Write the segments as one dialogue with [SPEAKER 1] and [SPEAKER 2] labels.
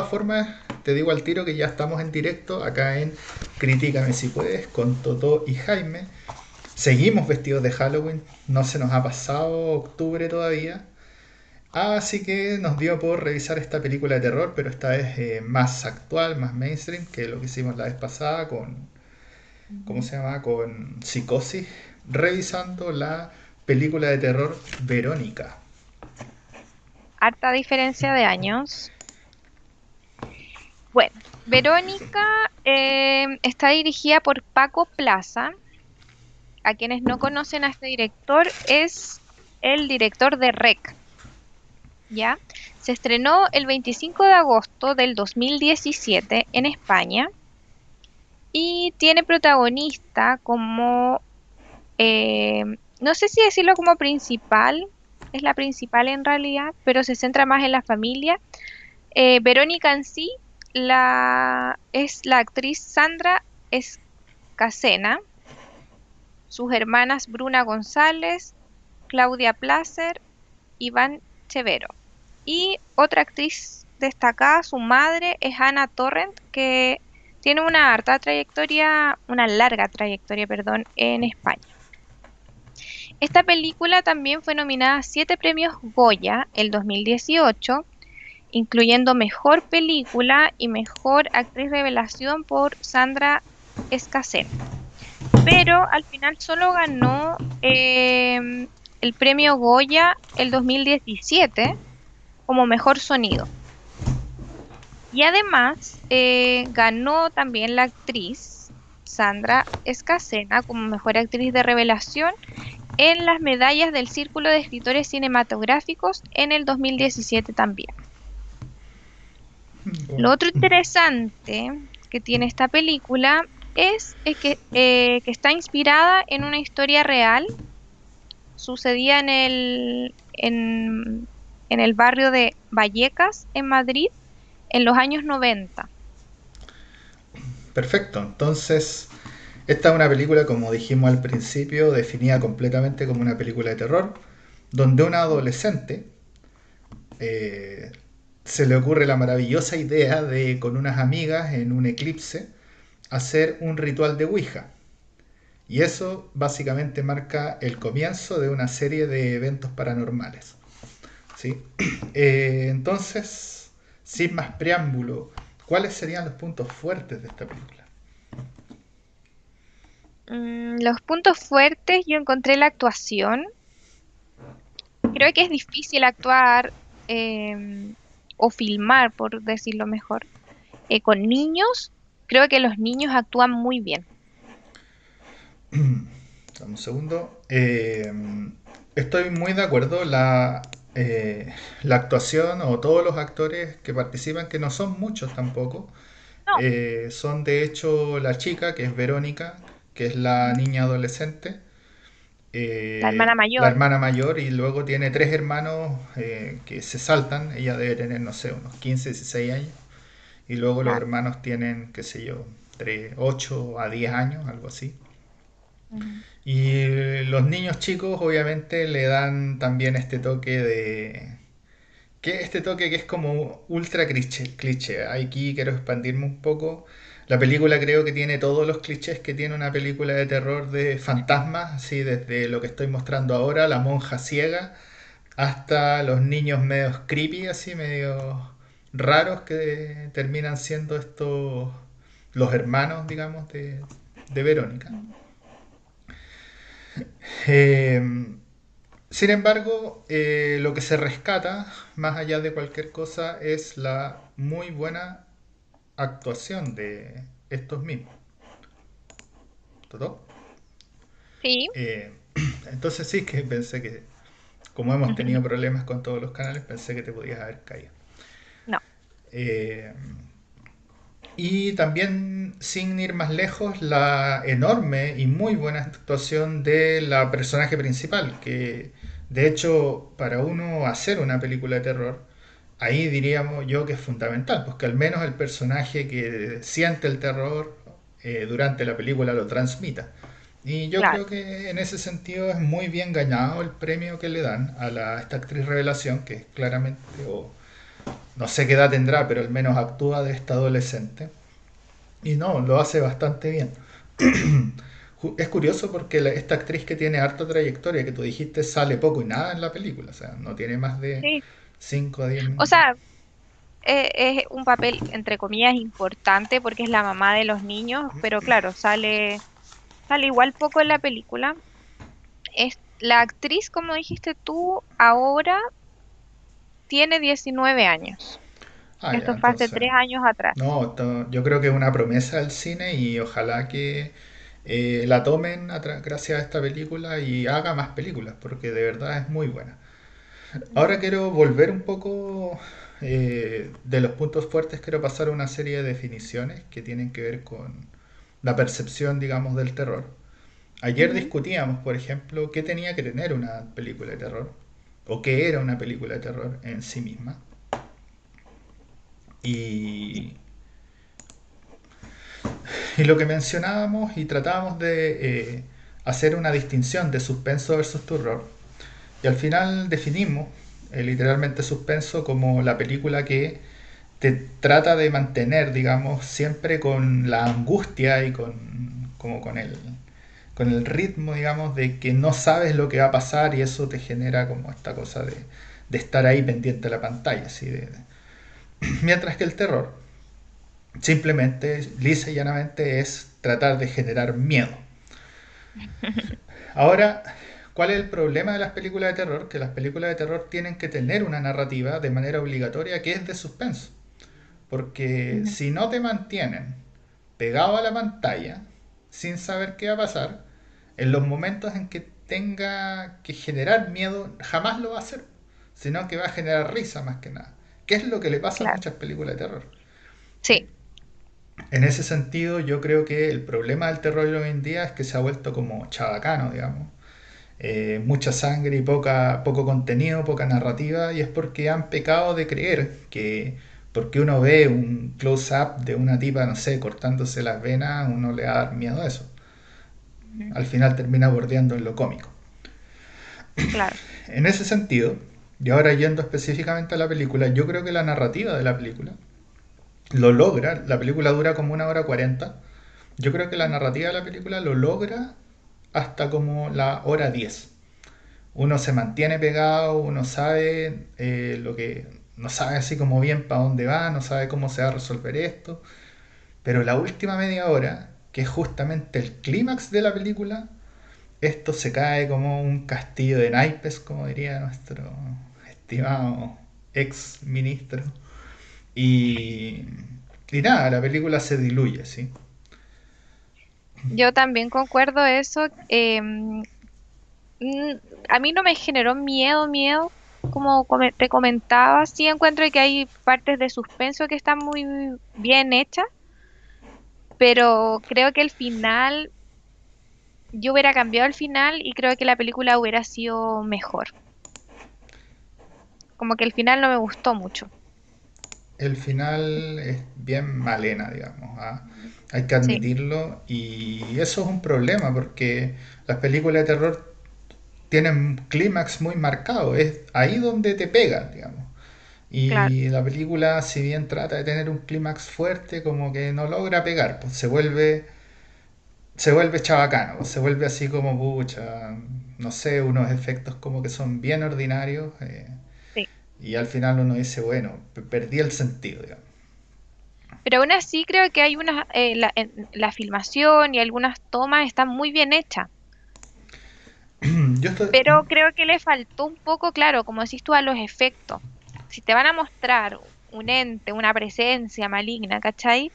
[SPEAKER 1] todas formas, te digo al tiro que ya estamos en directo acá en Críticame si puedes con Toto y Jaime. Seguimos vestidos de Halloween, no se nos ha pasado octubre todavía. Así que nos dio por revisar esta película de terror, pero esta vez eh, más actual, más mainstream que lo que hicimos la vez pasada con, ¿cómo se llama? Con Psicosis, revisando la película de terror Verónica.
[SPEAKER 2] Harta diferencia de años. Bueno, Verónica eh, está dirigida por Paco Plaza. A quienes no conocen a este director, es el director de Rec. ¿Ya? Se estrenó el 25 de agosto del 2017 en España y tiene protagonista como, eh, no sé si decirlo como principal, es la principal en realidad, pero se centra más en la familia. Eh, Verónica en sí la, es la actriz Sandra Escacena, sus hermanas Bruna González, Claudia Placer, Iván Chevero. Y otra actriz destacada, su madre, es Ana Torrent, que tiene una harta trayectoria, una larga trayectoria, perdón, en España. Esta película también fue nominada a siete premios Goya el 2018 incluyendo Mejor Película y Mejor Actriz Revelación por Sandra Escacén. Pero al final solo ganó em, el premio Goya el 2017 como Mejor Sonido. Y además eh, ganó también la actriz Sandra Escacena como Mejor Actriz de Revelación en las medallas del Círculo de Escritores Cinematográficos en el 2017 también. Lo otro interesante que tiene esta película es, que, eh, que, está inspirada en una historia real. Sucedía en el, en, en el barrio de Vallecas, en Madrid, en los años 90.
[SPEAKER 1] Perfecto, entonces esta es una película, como dijimos al principio, definida completamente como una película de terror, donde una adolescente eh, se le ocurre la maravillosa idea de, con unas amigas en un eclipse, hacer un ritual de Ouija. Y eso básicamente marca el comienzo de una serie de eventos paranormales. ¿sí? Eh, entonces, sin más preámbulo, ¿cuáles serían los puntos fuertes de esta película?
[SPEAKER 2] Mm, los puntos fuertes, yo encontré la actuación. Creo que es difícil actuar em, o filmar, por decirlo mejor, eh, con niños, creo que los niños actúan muy bien.
[SPEAKER 1] Dame un segundo. Eh, estoy muy de acuerdo. La, eh, la actuación o todos los actores que participan, que no son muchos tampoco, son de hecho la chica, que es Verónica, que es la niña adolescente,
[SPEAKER 2] eh, la hermana mayor.
[SPEAKER 1] La hermana mayor y luego tiene tres hermanos eh, que se saltan. Ella debe tener, no sé, unos 15, 16 años. Y luego los hermanos tienen, qué sé yo, entre 8 a 10 años, algo así. Y los niños chicos obviamente le dan también este toque de... que Este toque que es como ultra cliché. cliché. Aquí quiero expandirme un poco la película creo que tiene todos los clichés que tiene una película de terror de fantasmas, así desde lo que estoy mostrando ahora, la monja ciega, hasta los niños medio creepy, así medio raros que terminan siendo estos los hermanos, digamos, de, Verónica. Em, sin embargo, eh, lo que se rescata, más allá de cualquier cosa, es la muy buena actuación de estos mismos. ¿Todo?
[SPEAKER 2] Sí.
[SPEAKER 1] Eh, entonces sí que pensé que, como hemos tenido problemas con todos los canales, pensé que te podías haber caído.
[SPEAKER 2] No.
[SPEAKER 1] Eh, y también, sin ir más lejos, la enorme y muy buena actuación de la personaje principal, que de hecho, para uno hacer una película de terror, ahí diríamos yo que es fundamental, porque al menos el personaje que siente el terror eh, durante la película lo transmita. Y yo creo que en ese sentido es muy bien ganado el premio que le dan a, la, esta actriz revelación, que es claramente, o no sé qué edad tendrá, pero al menos actúa de esta adolescente. Y no, lo hace bastante bien. es curioso porque esta actriz que tiene harta trayectoria, que tú dijiste, sale poco y nada en la película, o sea, no tiene más de 5 a 10
[SPEAKER 2] minutos. O sea, eh, es un papel, entre comillas, importante porque es la mamá de los niños, pero claro, sale, sale igual poco en la película. Es, la actriz, como dijiste tú, ahora tiene 19 años. Ah, Esto fue hace tres años atrás.
[SPEAKER 1] No, yo creo que es una promesa del cine y ojalá que eh, la tomen gracias a esta película y haga más películas, porque de verdad es muy buena. Ahora quiero volver un poco eh, de los puntos fuertes, quiero pasar a una serie de definiciones que tienen que ver con la percepción, digamos, del terror. Ayer discutíamos, por ejemplo, qué tenía que tener una película de terror, o qué era una película de terror en sí misma. Y y lo que mencionábamos y tratábamos de eh, hacer una distinción de suspenso versus terror. Y al final definimos eh, literalmente suspenso como la película que te trata de mantener, digamos, siempre con la angustia y con, como con el, con el ritmo, digamos, de que no sabes lo que va a pasar y eso te genera como esta cosa de, de estar ahí pendiente de la pantalla. Así de... Mientras que el terror Simplemente, lisa y llanamente, es tratar de generar miedo. Ahora, ¿cuál es el problema de las películas de terror? Que las películas de terror tienen que tener una narrativa de manera obligatoria que es de suspenso. Porque si no te mantienen pegado a la pantalla, sin saber qué va a pasar, en los momentos en que tenga que generar miedo, jamás lo va a hacer, sino que va a generar risa más que nada. ¿Qué es lo que le pasa a muchas películas de terror?
[SPEAKER 2] Sí.
[SPEAKER 1] En ese sentido, yo creo que el problema del terror hoy en día es que se ha vuelto como chabacano, digamos. Eh, mucha sangre y poca, poco contenido, poca narrativa, y es porque han pecado de creer que porque uno ve un close-up de una tipa, no sé, cortándose las venas, uno le va a dar miedo a eso. Al final termina bordeando en lo cómico.
[SPEAKER 2] Claro.
[SPEAKER 1] En ese sentido, y ahora yendo específicamente a la película, yo creo que la narrativa de la película lo logra, la película dura como una hora cuarenta, yo creo que la narrativa de la película lo logra hasta como la hora diez. Uno se mantiene pegado, uno sabe eh, lo que, no sabe así como bien para dónde va, no sabe cómo se va a resolver esto, pero la última media hora, que es justamente el clímax de la película, esto se cae como un castillo de naipes, como diría nuestro estimado ex ministro. Y, nada, la película se diluye, ¿sí?
[SPEAKER 2] Yo también concuerdo eso. Em, a mí no me generó miedo, miedo, como te comentaba. Sí encuentro que hay partes de suspenso que están muy bien hechas, pero creo que el final, yo hubiera cambiado el final y creo que la película hubiera sido mejor. Como que el final no me gustó mucho
[SPEAKER 1] el final es bien malena, digamos. ¿ah? Hay que admitirlo. Y eso es un problema porque las películas de terror tienen un clímax muy marcado. Es ahí donde te pegan, digamos. Y la película, si bien trata de tener un clímax fuerte, como que no logra pegar, pues se vuelve se vuelve chabacano, pues se vuelve así como pucha, no sé, unos efectos como que son bien ordinarios. Eh, y al final uno dice, bueno, perdí el sentido, digamos.
[SPEAKER 2] Pero aún así creo que hay una, eh, la, filmación y algunas tomas están muy bien hechas. Pero creo que le faltó un poco, claro, como decís tú, a los efectos. Si te van a mostrar un ente, una presencia maligna, ¿cachai?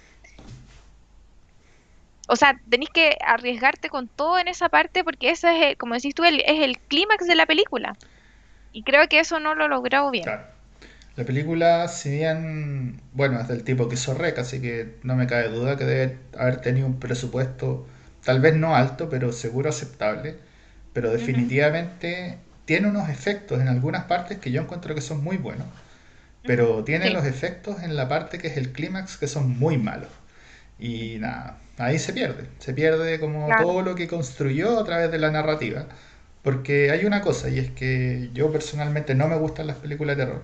[SPEAKER 2] O sea, tenés que arriesgarte con todo en esa parte porque ese es, como decís tú, es el clímax de la película. Y creo que eso no lo logró bien. Claro.
[SPEAKER 1] La película, si bien, bueno, es del tipo que hizo Rec, así que no me cabe duda que debe haber tenido un presupuesto, tal vez no alto, pero seguro aceptable. Pero definitivamente tiene unos efectos en algunas partes que yo encuentro que son muy buenos. Pero tiene los efectos en la parte que es el clímax que son muy malos. Y nada, ahí se pierde. Se pierde como todo lo que construyó a través de la narrativa. Porque hay una cosa, y es que yo personalmente no me gustan las películas de terror.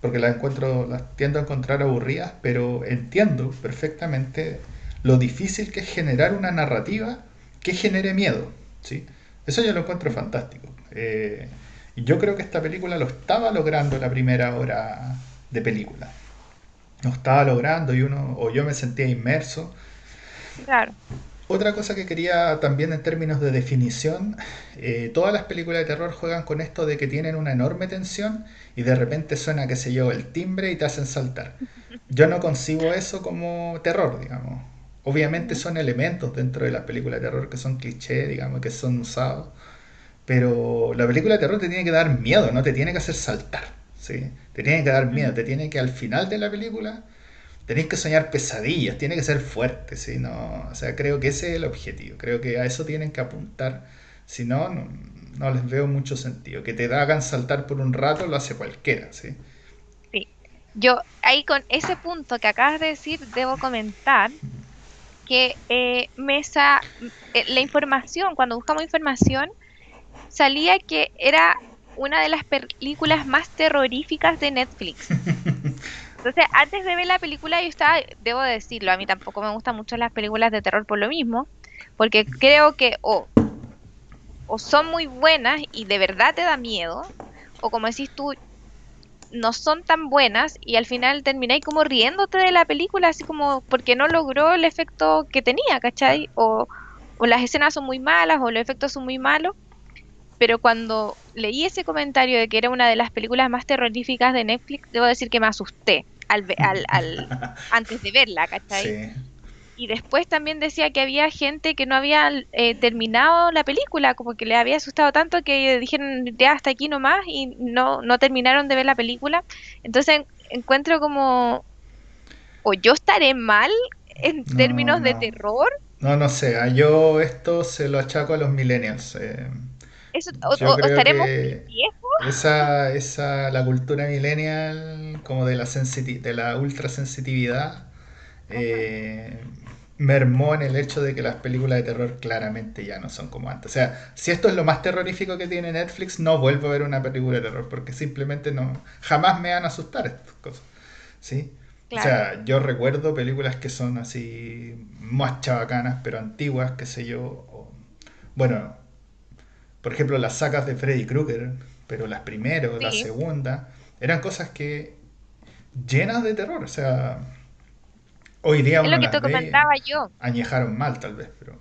[SPEAKER 1] porque las encuentro, las tiendo a encontrar aburridas, pero entiendo perfectamente lo difícil que es generar una narrativa que genere miedo, ¿sí? Eso yo lo encuentro fantástico. Eh, yo creo que esta película lo estaba logrando la primera hora de película. Lo estaba logrando y uno, o yo me sentía inmerso.
[SPEAKER 2] Claro.
[SPEAKER 1] Otra cosa que quería también en términos de definición, eh, todas las películas de terror juegan con esto de que tienen una enorme tensión y de repente suena, qué sé yo, el timbre y te hacen saltar. Yo no concibo eso como terror, digamos. Obviamente son elementos dentro de las películas de terror que son clichés, digamos, que son usados. Pero la película de terror te tiene que dar miedo, no te tiene que hacer saltar. ¿sí? Te tiene que dar miedo, te tiene que al final de la película tenéis que soñar pesadillas, tiene que ser fuerte, ¿sí? No, o sea, creo que ese es el objetivo, creo que a eso tienen que apuntar, si no, no, les veo mucho sentido. Que te hagan saltar por un rato lo hace cualquiera, ¿sí?
[SPEAKER 2] Sí, yo ahí con ese punto que acabas de decir, debo comentar que eh, Mesa, eh, la información, cuando buscamos información, salía que era una de las películas más terroríficas de Netflix. Entonces, antes de ver la película, yo estaba, debo decirlo, a mí tampoco me gustan mucho las películas de terror por lo mismo, porque creo que o, o son muy buenas y de verdad te da miedo, o como decís tú, no son tan buenas y al final termináis como riéndote de la película, así como porque no logró el efecto que tenía, ¿cachai? O, o las escenas son muy malas o los efectos son muy malos. Pero cuando leí ese comentario de que era una de las películas más terroríficas de Netflix, debo decir que me asusté al, al, al antes de verla, ¿cachai? Y después también decía que había gente que no había eh, terminado la película, como que le había asustado tanto que dijeron ya hasta aquí nomás y no, no terminaron de ver la película. Entonces encuentro como, o yo estaré mal en términos de terror.
[SPEAKER 1] No, no sé, yo esto se lo achaco a los millennials. Eh,
[SPEAKER 2] o, estaremos
[SPEAKER 1] Esa, esa, la cultura millennial, como de la, de la ultrasensitividad, eh, mermó en el hecho de que las películas de terror claramente ya no son como antes. O sea, si esto es lo más terrorífico que tiene Netflix, no vuelvo a ver una película de terror, porque simplemente no, jamás me van a asustar estas cosas. ¿Sí? O sea, yo recuerdo películas que son así más chabacanas, pero antiguas, qué sé yo. bueno, por ejemplo, las sacas de Freddy Krueger, pero las primeras, la segunda, eran cosas que llenas de terror, o sea, hoy día
[SPEAKER 2] es lo que te comentaba yo.
[SPEAKER 1] Añejaron mal, tal vez, pero.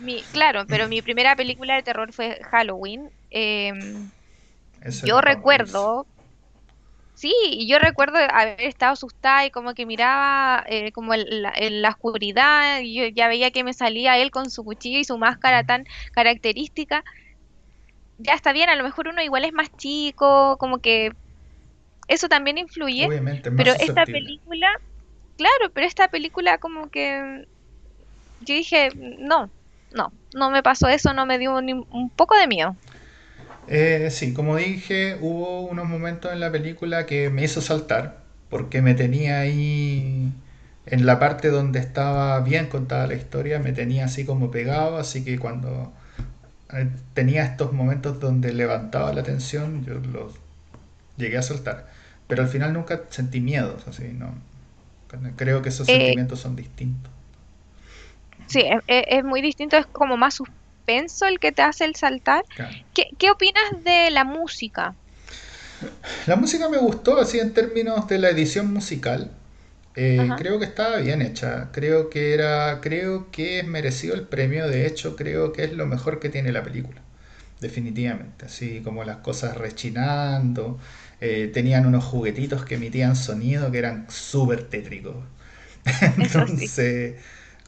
[SPEAKER 2] Mi, claro, pero mi primera película de terror fue Halloween. Em, yo recuerdo, sí, yo recuerdo haber estado asustada y como que miraba eh, como en la, oscuridad, y yo ya veía que me salía él con su cuchillo y su máscara tan característica ya está bien, a lo mejor uno igual es más chico, como que eso también influye. pero esta película, claro, pero esta película como que yo dije, no, no, no me pasó eso, no me dio ni un poco de miedo.
[SPEAKER 1] Eh, sí, como dije, hubo unos momentos en la película que me hizo saltar, porque me tenía ahí en la parte donde estaba bien contada la historia, me tenía así como pegado, así que cuando tenía estos momentos donde levantaba la tensión, yo los llegué a soltar. Pero al final nunca sentí miedo, así, ¿no? Creo que esos eh, sentimientos son distintos.
[SPEAKER 2] Sí, es, muy distinto, es como más suspenso el que te hace el saltar. ¿Qué, ¿Qué opinas de la música?
[SPEAKER 1] La música me gustó, así en términos de la edición musical. Eh, creo que estaba bien hecha. Creo que era, creo que es merecido el premio. De hecho, creo que es lo mejor que tiene la película. Definitivamente. Así como las cosas rechinando. Eh, tenían unos juguetitos que emitían sonido que eran súper tétricos. Entonces,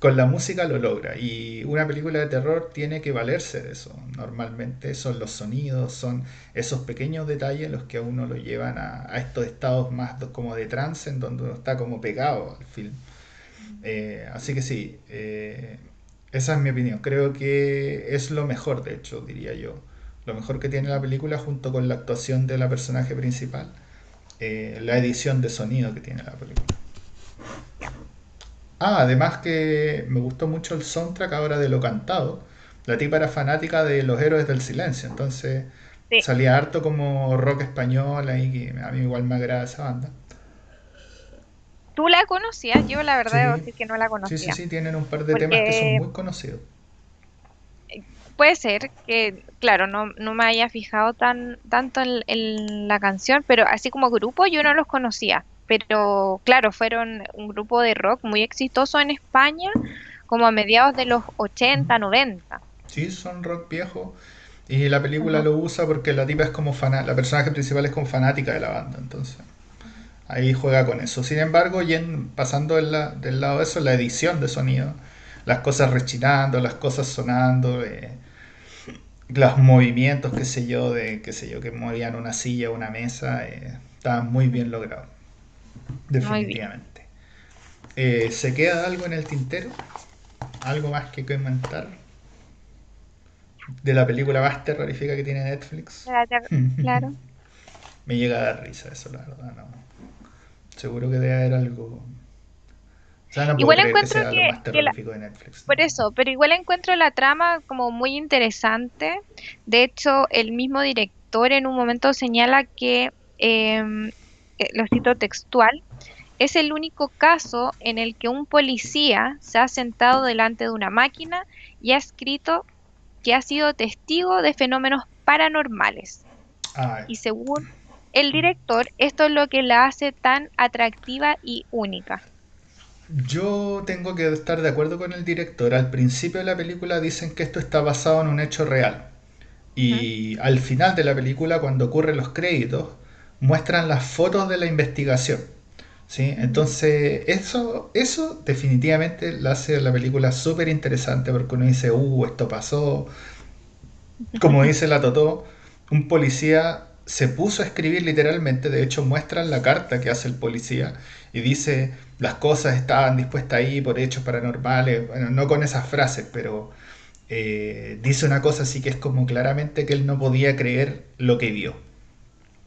[SPEAKER 1] con la música lo logra. Y una película de terror tiene que valerse de eso. Normalmente son los sonidos, son esos pequeños detalles los que a uno lo llevan a, estos estados más como de trance, en donde uno está como pegado al film. Eh, así que sí, eh, esa es mi opinión. Creo que es lo mejor, de hecho, diría yo. Lo mejor que tiene la película junto con la actuación de la personaje principal, eh, la edición de sonido que tiene la película. Ah, además que me gustó mucho el soundtrack ahora de lo cantado. La tipa era fanática de Los Héroes del Silencio, entonces Salía harto como rock español ahí, que a mí igual me agrada esa banda.
[SPEAKER 2] ¿Tú la conocías? Yo la verdad debo decir que no la conocía.
[SPEAKER 1] Sí, sí, sí, tienen un par de temas que son muy conocidos.
[SPEAKER 2] Puede ser que, claro, no, no me haya fijado tan tanto en, la canción, pero así como grupo yo no los conocía. Pero claro, fueron un grupo de rock muy exitoso en España, como a mediados de los 80, 90.
[SPEAKER 1] Sí, son rock viejo. Y la película lo usa porque la tipa es como fanática, la personaje principal es como fanática de la banda, entonces ahí juega con eso. Sin embargo, y pasando del lado de eso, la edición de sonido, las cosas rechinando, las cosas sonando, eh, los movimientos, qué sé yo, de qué sé yo, que movían una silla o una mesa, eh, estaban muy bien logrados. Definitivamente. Eh, ¿Se queda algo en el tintero? ¿Algo más que comentar? De la película más terrorífica que tiene Netflix.
[SPEAKER 2] Claro.
[SPEAKER 1] Me llega a dar risa eso, la verdad, no. Seguro que debe haber algo.
[SPEAKER 2] igual encuentro que, por eso, pero igual encuentro la trama como muy interesante. De hecho, el mismo director en un momento señala que, em, eh, lo cito textual, es el único caso en el que un policía se ha sentado delante de una máquina y ha escrito que ha sido testigo de fenómenos paranormales. Y según el director, esto es lo que la hace tan atractiva y única.
[SPEAKER 1] Yo tengo que estar de acuerdo con el director. Al principio de la película dicen que esto está basado en un hecho real. Y al final de la película, cuando ocurren los créditos, muestran las fotos de la investigación. ¿sí? Entonces, eso, eso definitivamente la hace la película súper interesante porque uno dice, uh, esto pasó. Como dice la Totó, un policía se puso a escribir literalmente, de hecho muestran la carta que hace el policía y dice las cosas estaban dispuestas ahí por hechos paranormales, bueno, no con esas frases, pero eh, dice una cosa así que es como claramente que él no podía creer lo que vio.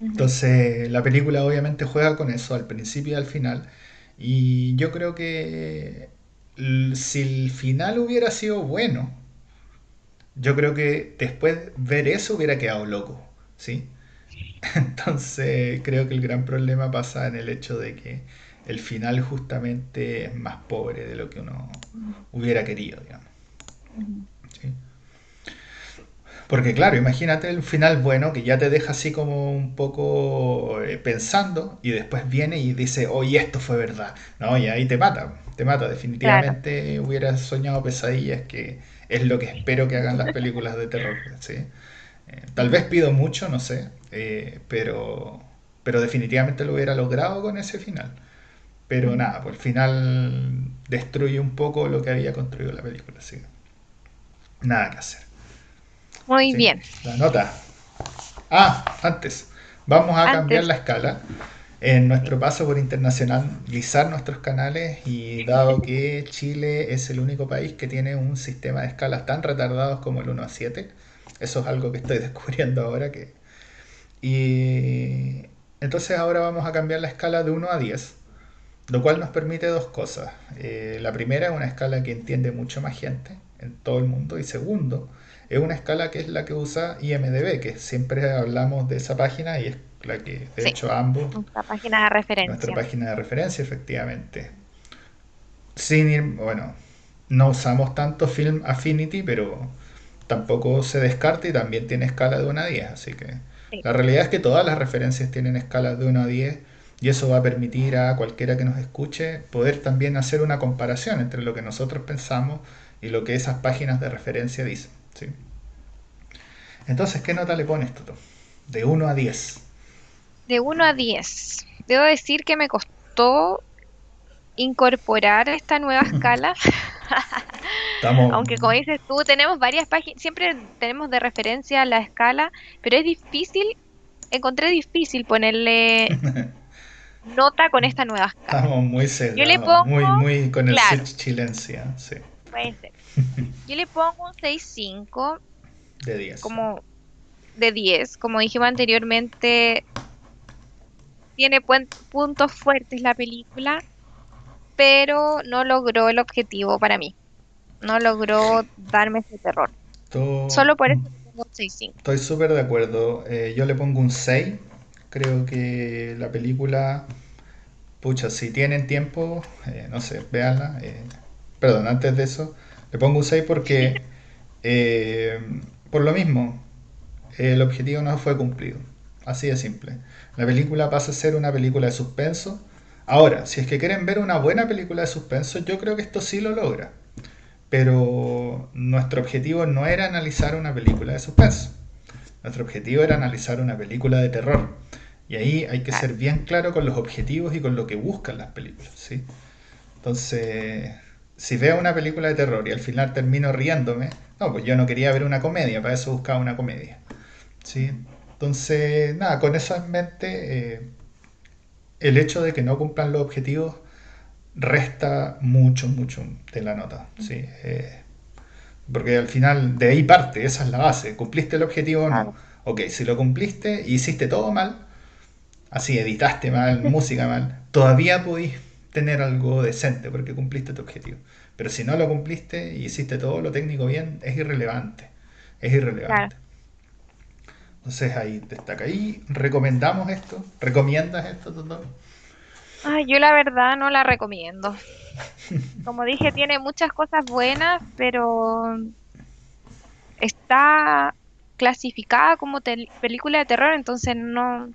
[SPEAKER 1] Entonces la película obviamente juega con eso al principio y al final. Y yo creo que si el final hubiera sido bueno, yo creo que después ver eso hubiera quedado loco, ¿sí? Entonces creo que el gran problema pasa en el hecho de que el final justamente es más pobre de lo que uno hubiera querido, digamos. Porque claro, imagínate el final bueno que ya te deja así como un poco eh, pensando y después viene y dice, oye, esto fue verdad. No, y ahí te mata, te mata. Definitivamente hubiera soñado pesadillas que es lo que espero que hagan las películas de terror. ¿sí? Eh, tal vez pido mucho, no sé, eh, pero, pero definitivamente lo hubiera logrado con ese final. Pero nada, pues el final destruye un poco lo que había construido la película. Así nada que hacer.
[SPEAKER 2] Muy bien.
[SPEAKER 1] La nota. Ah, antes, vamos a cambiar la escala en nuestro paso por internacionalizar nuestros canales y dado que Chile es el único país que tiene un sistema de escalas tan retardados como el 1 a 7, eso es algo que estoy descubriendo ahora que... Y entonces ahora vamos a cambiar la escala de 1 a 10, lo cual nos permite dos cosas. Eh, la primera es una escala que entiende mucho más gente en todo el mundo y segundo, es una escala que es la que usa IMDB, que siempre hablamos de esa página y es la que, de hecho, ambos...
[SPEAKER 2] Nuestra página de referencia.
[SPEAKER 1] Nuestra página de referencia, efectivamente. Sin ir, bueno, no usamos tanto Film Affinity, pero tampoco se descarta y también tiene escala de 1 a 10, así que la realidad es que todas las referencias tienen escalas de 1 a 10 y eso va a permitir a cualquiera que nos escuche poder también hacer una comparación entre lo que nosotros pensamos y lo que esas páginas de referencia dicen. ¿Sí? Entonces, ¿qué nota le pones, Toto? De 1 a 10.
[SPEAKER 2] De 1 a 10. Debo decir que me costó incorporar esta nueva escala. Aunque como dices tú, tenemos varias páginas, siempre tenemos de referencia la escala, pero es difícil, encontré difícil ponerle nota con esta nueva escala.
[SPEAKER 1] Estamos muy Yo le pongo, muy, muy con el claro, chilencia, sí.
[SPEAKER 2] Puede ser. Yo le pongo un 6.5.
[SPEAKER 1] De 10.
[SPEAKER 2] Como de 10. Como dijimos anteriormente, tiene puntos fuertes la película, pero no logró el objetivo para mí. No logró darme ese terror. Solo por eso pongo un 6.5.
[SPEAKER 1] Estoy súper de acuerdo. Eh, yo le pongo un 6. Creo que la película, pucha, si tienen tiempo, eh, no sé, véanla. Eh, perdón, antes de eso, le pongo un 6 porque, eh, por lo mismo, el objetivo no fue cumplido. Así de simple. La película pasa a ser una película de suspenso. Ahora, si es que quieren ver una buena película de suspenso, yo creo que esto sí lo logra. Pero nuestro objetivo no era analizar una película de suspenso. Nuestro objetivo era analizar una película de terror. Y ahí hay que ser bien claro con los objetivos y con lo que buscan las películas, ¿sí? Entonces, si veo una película de terror y al final termino riéndome, no, pues yo no quería ver una comedia, para eso buscaba una comedia, ¿sí? Entonces, nada, con eso en mente, eh, el hecho de que no cumplan los objetivos resta mucho, mucho de la nota, ¿sí? Eh, porque al final de ahí parte, esa es la base. ¿Cumpliste el objetivo o no? Ok, si lo cumpliste y hiciste todo mal, así editaste mal, música mal, todavía podís tener algo decente porque cumpliste tu objetivo. Pero si no lo cumpliste y hiciste todo lo técnico bien, es irrelevante. Es irrelevante. Entonces ahí destaca. ¿Y recomendamos esto? ¿Recomiendas esto, Totó?
[SPEAKER 2] Ay, yo la verdad no la recomiendo. Como dije, tiene muchas cosas buenas, pero está clasificada como película de terror, entonces no,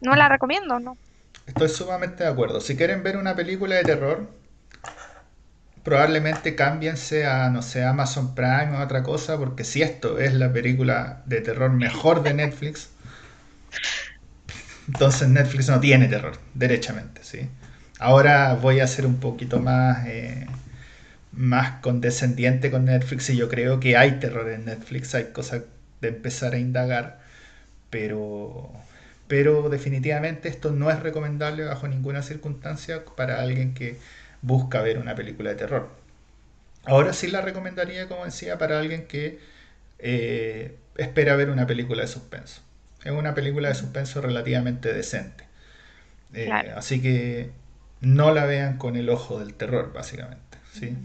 [SPEAKER 2] no la recomiendo, ¿no?
[SPEAKER 1] Estoy sumamente de acuerdo. Si quieren ver una película de terror, probablemente cámbiense a, no sé, Amazon Prime o otra cosa, porque si esto es la película de terror mejor de Netflix, entonces Netflix no tiene terror, derechamente, ¿sí? Ahora voy a ser un poquito más, eh, más condescendiente con Netflix y yo creo que hay terror en Netflix, hay cosas de empezar a indagar, pero, pero definitivamente esto no es recomendable bajo ninguna circunstancia para alguien que busca ver una película de terror. Ahora sí la recomendaría, como decía, para alguien que eh, espera ver una película de suspenso. Es una película de suspenso relativamente decente. Eh,
[SPEAKER 2] Claro.
[SPEAKER 1] así que no la vean con el ojo del terror, básicamente. ¿sí?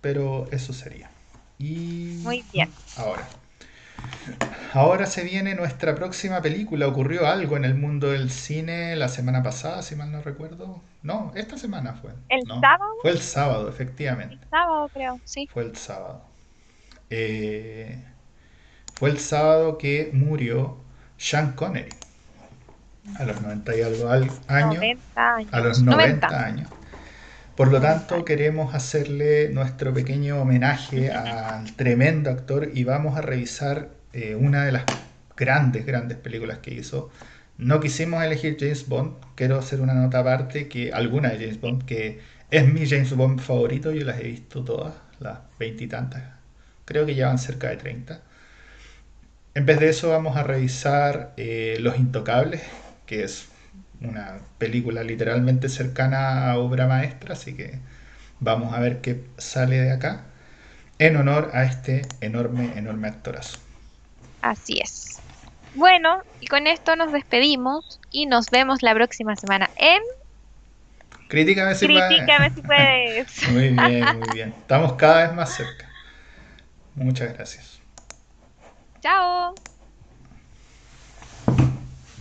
[SPEAKER 1] Pero eso sería. Y
[SPEAKER 2] Muy bien.
[SPEAKER 1] ahora. Ahora se viene nuestra próxima película. Ocurrió algo en el mundo del cine la semana pasada, si mal no recuerdo. No, esta semana fue.
[SPEAKER 2] ¿El
[SPEAKER 1] No,
[SPEAKER 2] sábado?
[SPEAKER 1] fue el sábado,
[SPEAKER 2] El
[SPEAKER 1] efectivamente.
[SPEAKER 2] sábado, creo, sí.
[SPEAKER 1] Fue el sábado. Eh, fue el sábado que murió Sean Connery a los 90 y algo al- años.
[SPEAKER 2] 90 años.
[SPEAKER 1] A los 90
[SPEAKER 2] 90.
[SPEAKER 1] años. Por lo
[SPEAKER 2] 90
[SPEAKER 1] tanto, queremos hacerle nuestro pequeño homenaje al tremendo actor y vamos a revisar eh, una de las grandes, grandes películas que hizo. No quisimos elegir James Bond, quiero hacer una nota aparte que alguna de James Bond, que es mi James Bond favorito, yo las he visto todas, las veintitantas, creo que ya van cerca de 30. En vez de eso vamos a revisar eh, Los Intocables, que es una película literalmente cercana a obra maestra, así que vamos a ver qué sale de acá en honor a este enorme, enorme actorazo.
[SPEAKER 2] Así es. Bueno, y con esto nos despedimos y nos vemos la próxima semana en
[SPEAKER 1] Críticame si puedes.
[SPEAKER 2] Critícame si puedes.
[SPEAKER 1] Muy bien, muy bien. Estamos cada vez más cerca. Muchas gracias.
[SPEAKER 2] Chao.